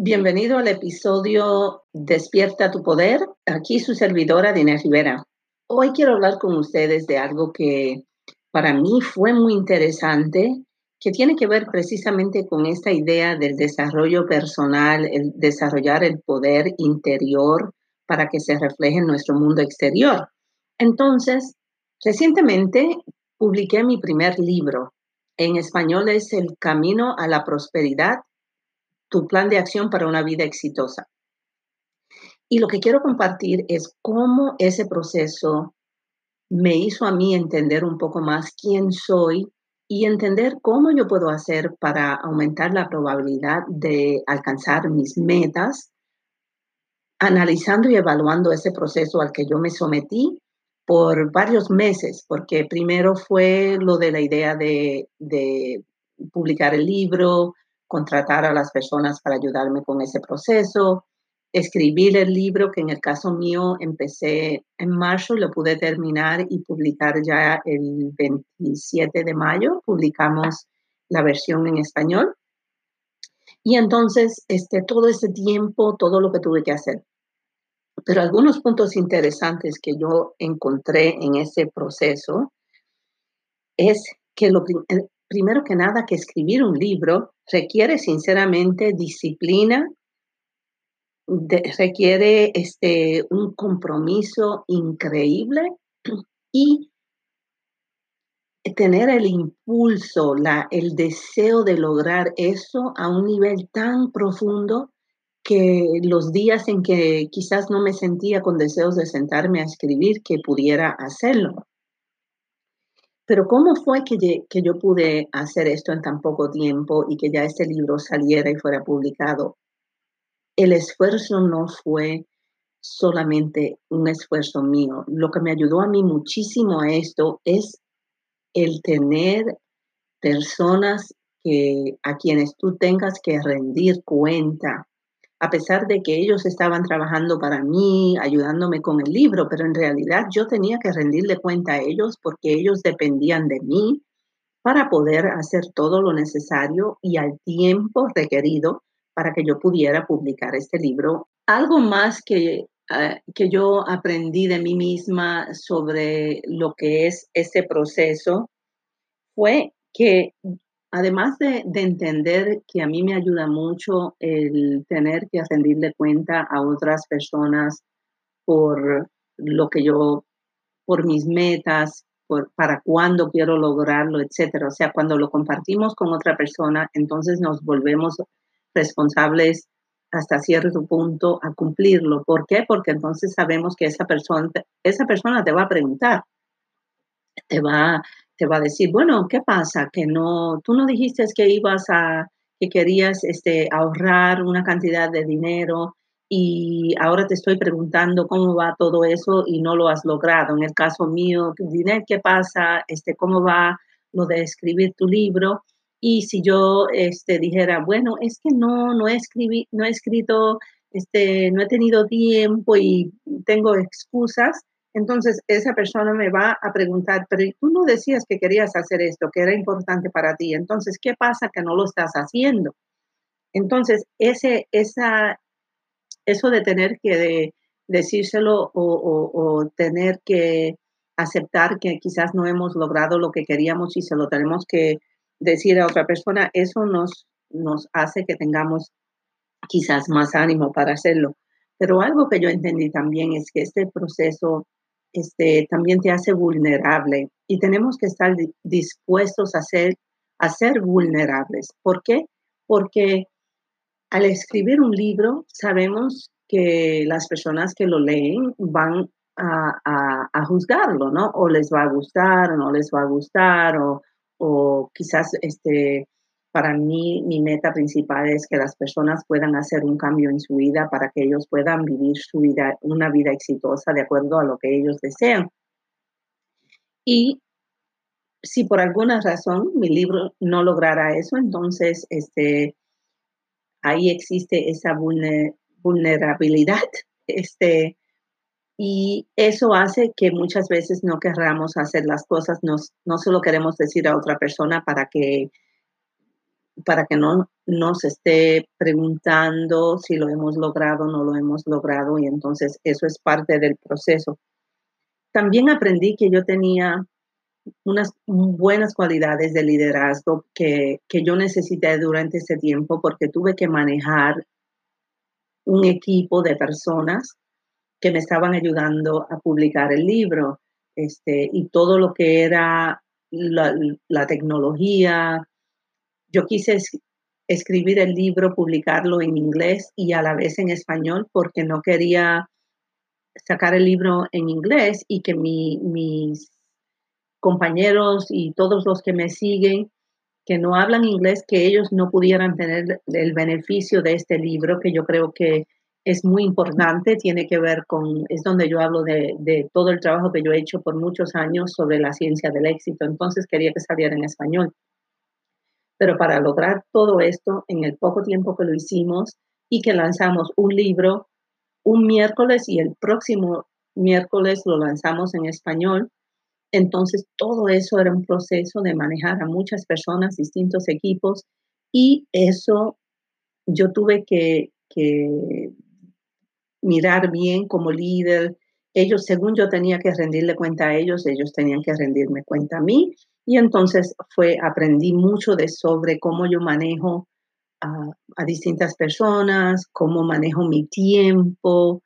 Bienvenido al episodio Despierta tu poder. Aquí su servidora Dina Rivera. Hoy quiero hablar con ustedes de algo que para mí fue muy interesante, que tiene que ver precisamente con esta idea del desarrollo personal, el desarrollar el poder interior para que se refleje en nuestro mundo exterior. Entonces, recientemente publiqué mi primer libro. En español es El Camino a la Prosperidad tu plan de acción para una vida exitosa. Y lo que quiero compartir es cómo ese proceso me hizo a mí entender un poco más quién soy y entender cómo yo puedo hacer para aumentar la probabilidad de alcanzar mis metas, analizando y evaluando ese proceso al que yo me sometí por varios meses, porque primero fue lo de la idea de, de publicar el libro, contratar a las personas para ayudarme con ese proceso, escribir el libro, que en el caso mío empecé en marzo y lo pude terminar y publicar ya el 27 de mayo, publicamos la versión en español. Y entonces, este, todo ese tiempo, todo lo que tuve que hacer. Pero algunos puntos interesantes que yo encontré en ese proceso es que lo, primero que nada, que escribir un libro requiere sinceramente disciplina, requiere este, un compromiso increíble y tener el impulso, la, el deseo de lograr eso a un nivel tan profundo que los días en que quizás no me sentía con deseos de sentarme a escribir, que pudiera hacerlo. Pero ¿cómo fue que, yo pude hacer esto en tan poco tiempo y que ya este libro saliera y fuera publicado? El esfuerzo no fue solamente un esfuerzo mío. Lo que me ayudó a mí muchísimo a esto es el tener personas a quienes tú tengas que rendir cuenta a pesar de que ellos estaban trabajando para mí, ayudándome con el libro, pero en realidad yo tenía que rendirle cuenta a ellos porque ellos dependían de mí para poder hacer todo lo necesario y al tiempo requerido para que yo pudiera publicar este libro. Algo más que, ah, que yo aprendí de mí misma sobre lo que es ese proceso fue que además de, entender que a mí me ayuda mucho el tener que rendirle cuenta a otras personas por lo que yo, por mis metas, por, para cuándo quiero lograrlo, etcétera. O sea, cuando lo compartimos con otra persona, entonces nos volvemos responsables hasta cierto punto a cumplirlo. ¿Por qué? Porque entonces sabemos que esa persona, esa persona te va a preguntar, te va, te va a decir, bueno, ¿qué pasa? Que no, tú no dijiste que ibas a, que querías este, ahorrar una cantidad de dinero y ahora te estoy preguntando cómo va todo eso y no lo has logrado. En el caso mío, dinero, ¿qué pasa? Este, ¿Cómo va lo de escribir tu libro? Y si yo este, dijera, bueno, es que no, no he, escribí, no he escrito, este, no he tenido tiempo y tengo excusas, entonces esa persona me va a preguntar, pero tú no decías que querías hacer esto, que era importante para ti. Entonces, ¿qué pasa que no lo estás haciendo? Entonces, ese, esa, eso de tener que decírselo o, tener que aceptar que quizás no hemos logrado lo que queríamos y se lo tenemos que decir a otra persona, eso nos, nos hace que tengamos quizás más ánimo para hacerlo. Pero algo que yo entendí también es que este proceso este, también te hace vulnerable y tenemos que estar dispuestos a ser, a ser vulnerables. ¿Por qué? Porque al escribir un libro sabemos que las personas que lo leen van a, a, juzgarlo, ¿no? O les va a gustar o no les va a gustar o, o quizás este, para mí, mi meta principal es que las personas puedan hacer un cambio en su vida para que ellos puedan vivir su vida, una vida exitosa de acuerdo a lo que ellos desean. Y si por alguna razón mi libro no lograra eso, entonces este, ahí existe esa vulnerabilidad. Este, y eso hace que muchas veces no querramos hacer las cosas, no, no se lo queremos decir a otra persona para que para que no nos esté preguntando si lo hemos logrado o no lo hemos logrado y entonces eso es parte del proceso. También aprendí que yo tenía unas buenas cualidades de liderazgo que, que yo necesité durante ese tiempo porque tuve que manejar un equipo de personas que me estaban ayudando a publicar el libro este, y todo lo que era la, la tecnología. Yo quise escribir el libro, publicarlo en inglés y a la vez en español porque no quería sacar el libro en inglés y que mi, mis compañeros y todos los que me siguen que no hablan inglés, que ellos no pudieran tener el beneficio de este libro, que yo creo que es muy importante, tiene que ver con, es donde yo hablo de, de, todo el trabajo que yo he hecho por muchos años sobre la ciencia del éxito, entonces quería que saliera en español. Pero para lograr todo esto, en el poco tiempo que lo hicimos y que lanzamos un libro un miércoles y el próximo miércoles lo lanzamos en español, entonces, todo eso era un proceso de manejar a muchas personas, distintos equipos, y eso yo tuve que, mirar bien como líder. Ellos, según yo tenía que rendirle cuenta a ellos, ellos tenían que rendirme cuenta a mí. Y entonces fue, aprendí mucho de sobre cómo yo manejo a distintas personas, cómo manejo mi tiempo,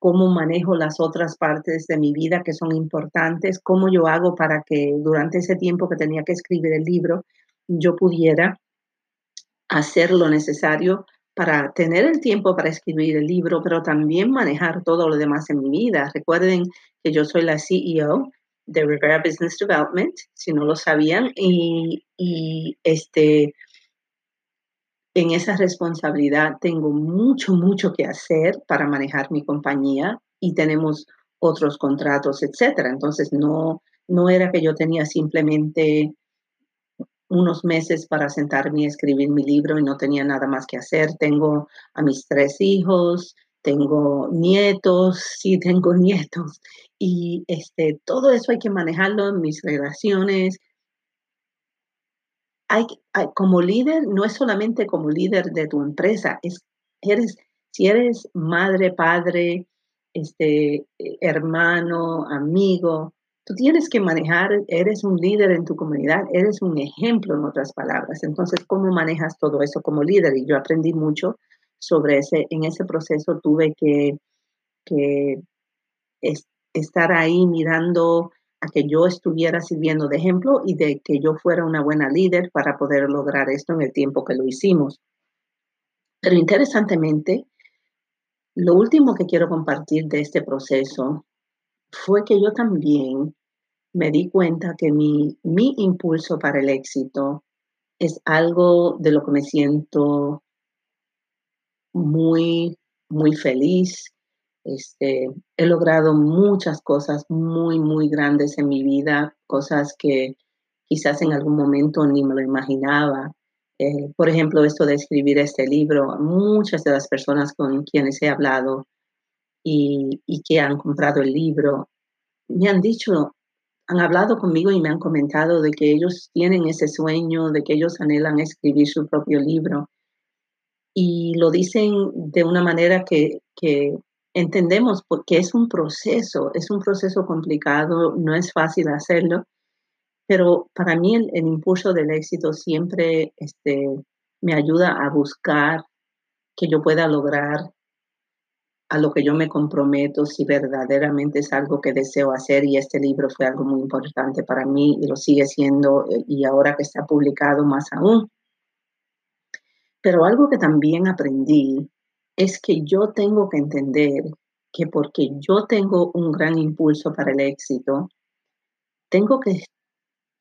cómo manejo las otras partes de mi vida que son importantes, cómo yo hago para que durante ese tiempo que tenía que escribir el libro, yo pudiera hacer lo necesario para tener el tiempo para escribir el libro, pero también manejar todo lo demás en mi vida. Recuerden que yo soy la CEO de Rivera Business Development, si no lo sabían, y, este, en esa responsabilidad tengo mucho, mucho que hacer para manejar mi compañía y tenemos otros contratos, etcétera. Entonces, no, no era que yo tenía simplemente unos meses para sentarme y escribir mi libro y no tenía nada más que hacer. Tengo a mis tres hijos, tengo nietos, sí tengo nietos y este todo eso hay que manejarlo en mis relaciones, hay, como líder, no es solamente como líder de tu empresa, es, eres, si eres madre, padre, este, hermano, amigo, tú tienes que manejar, eres un líder en tu comunidad, eres un ejemplo en otras palabras. Entonces, ¿cómo manejas todo eso como líder? Y yo aprendí mucho sobre ese, en ese proceso tuve que, que estar ahí mirando a que yo estuviera sirviendo de ejemplo y de que yo fuera una buena líder para poder lograr esto en el tiempo que lo hicimos. Pero interesantemente, lo último que quiero compartir de este proceso fue que yo también me di cuenta que mi, mi impulso para el éxito es algo de lo que me siento muy, muy feliz, este, he logrado muchas cosas muy, muy grandes en mi vida, cosas que quizás en algún momento ni me lo imaginaba. Eh, por ejemplo, esto de escribir este libro, muchas de las personas con quienes he hablado y, y que han comprado el libro, me han dicho, han hablado conmigo y me han comentado de que ellos tienen ese sueño, de que ellos anhelan escribir su propio libro. Y lo dicen de una manera que, entendemos porque es un proceso, es un proceso complicado, no es fácil hacerlo, pero para mí el, impulso del éxito siempre este, me ayuda a buscar que yo pueda lograr a lo que yo me comprometo si verdaderamente es algo que deseo hacer y este libro fue algo muy importante para mí y lo sigue siendo eh, y ahora que está publicado más aún. Pero algo que también aprendí es que yo tengo que entender que porque yo tengo un gran impulso para el éxito, tengo que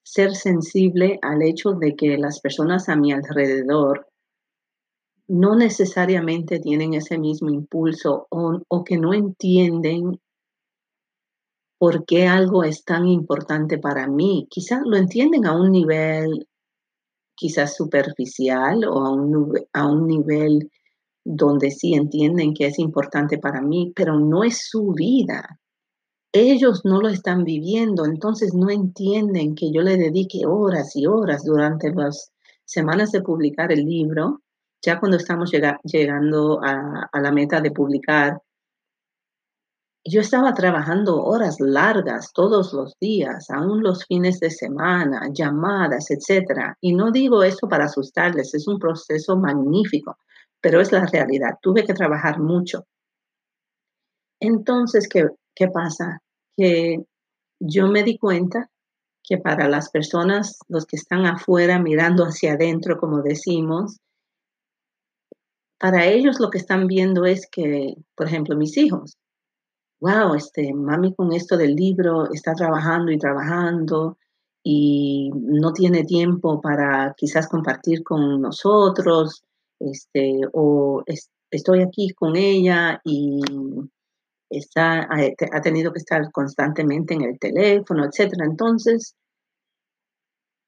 ser sensible al hecho de que las personas a mi alrededor no necesariamente tienen ese mismo impulso o, que no entienden por qué algo es tan importante para mí. Quizás lo entienden a un nivel quizás superficial o a un, a un nivel donde sí entienden que es importante para mí, pero no es su vida. Ellos no lo están viviendo, entonces no entienden que yo le dedique horas y horas durante las semanas de publicar el libro, ya cuando estamos llegando a, a la meta de publicar, yo estaba trabajando horas largas todos los días, aún los fines de semana, llamadas, etcétera. Y no digo eso para asustarles, es un proceso magnífico, pero es la realidad. Tuve que trabajar mucho. Entonces, ¿qué, qué pasa? Que yo me di cuenta que para las personas, los que están afuera mirando hacia adentro, como decimos, para ellos lo que están viendo es que, por ejemplo, mis hijos, wow, este, mami con esto del libro está trabajando y trabajando y no tiene tiempo para quizás compartir con nosotros, este, o estoy aquí con ella y está, ha, tenido que estar constantemente en el teléfono, etcétera. Entonces,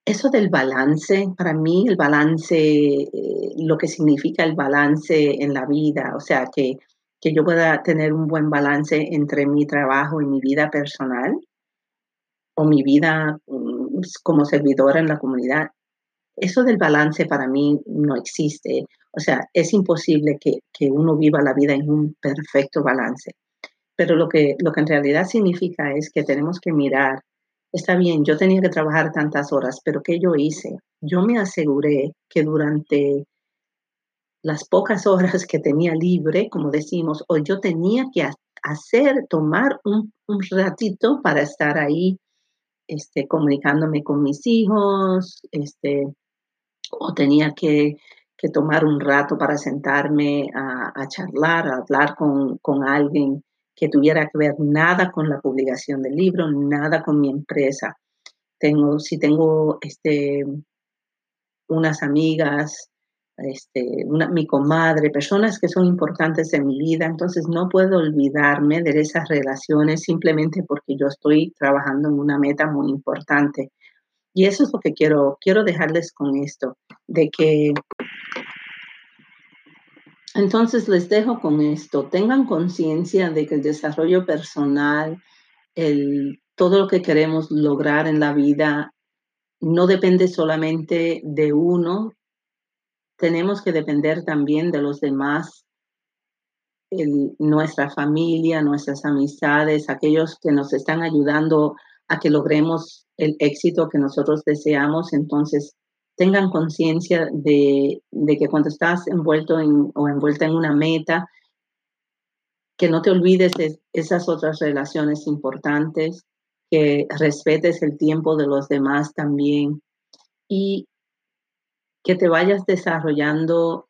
eso del balance, para mí el balance, eh, lo que significa el balance en la vida, o sea, que que yo pueda tener un buen balance entre mi trabajo y mi vida personal o mi vida mm, como servidora en la comunidad. Eso del balance para mí no existe. O sea, es imposible que, uno viva la vida en un perfecto balance. Pero lo que, lo que en realidad significa es que tenemos que mirar, está bien, yo tenía que trabajar tantas horas, pero ¿qué yo hice? Yo me aseguré que durante las pocas horas que tenía libre, como decimos, o yo tenía que hacer, tomar un, ratito para estar ahí este, comunicándome con mis hijos, este, o tenía que, tomar un rato para sentarme a, charlar, a hablar con, con, alguien que tuviera que ver nada con la publicación del libro, nada con mi empresa. Tengo, si tengo este, unas amigas este, mi comadre, personas que son importantes en mi vida, entonces no puedo olvidarme de esas relaciones simplemente porque yo estoy trabajando en una meta muy importante. Y eso es lo que quiero, quiero dejarles con esto, de que entonces les dejo con esto, tengan conciencia de que el desarrollo personal, el, todo lo que queremos lograr en la vida, no depende solamente de uno, tenemos que depender también de los demás, nuestra familia, nuestras amistades, aquellos que nos están ayudando a que logremos el éxito que nosotros deseamos. Entonces, tengan conciencia de, que cuando estás envuelto en, o envuelta en una meta, que no te olvides de esas otras relaciones importantes, que respetes el tiempo de los demás también y que te vayas desarrollando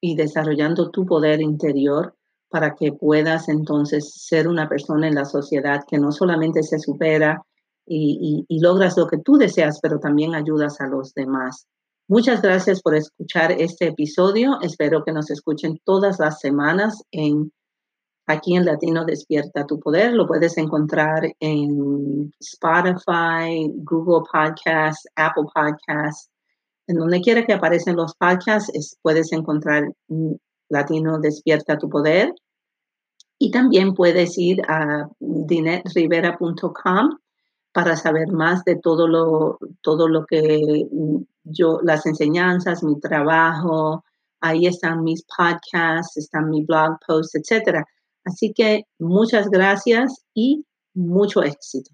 y desarrollando tu poder interior para que puedas entonces ser una persona en la sociedad que no solamente se supera y, logras lo que tú deseas, pero también ayudas a los demás. Muchas gracias por escuchar este episodio. Espero que nos escuchen todas las semanas en aquí en Latino Despierta tu Poder. Lo puedes encontrar en Spotify, Google Podcasts, Apple Podcasts en donde quiera que aparecen los podcasts, puedes encontrar Latino Despierta tu Poder. Y también puedes ir a dinetrivera.com para saber más de todo lo, todo lo que yo, las enseñanzas, mi trabajo. Ahí están mis podcasts, están mi blog posts, etc. Así que muchas gracias y mucho éxito.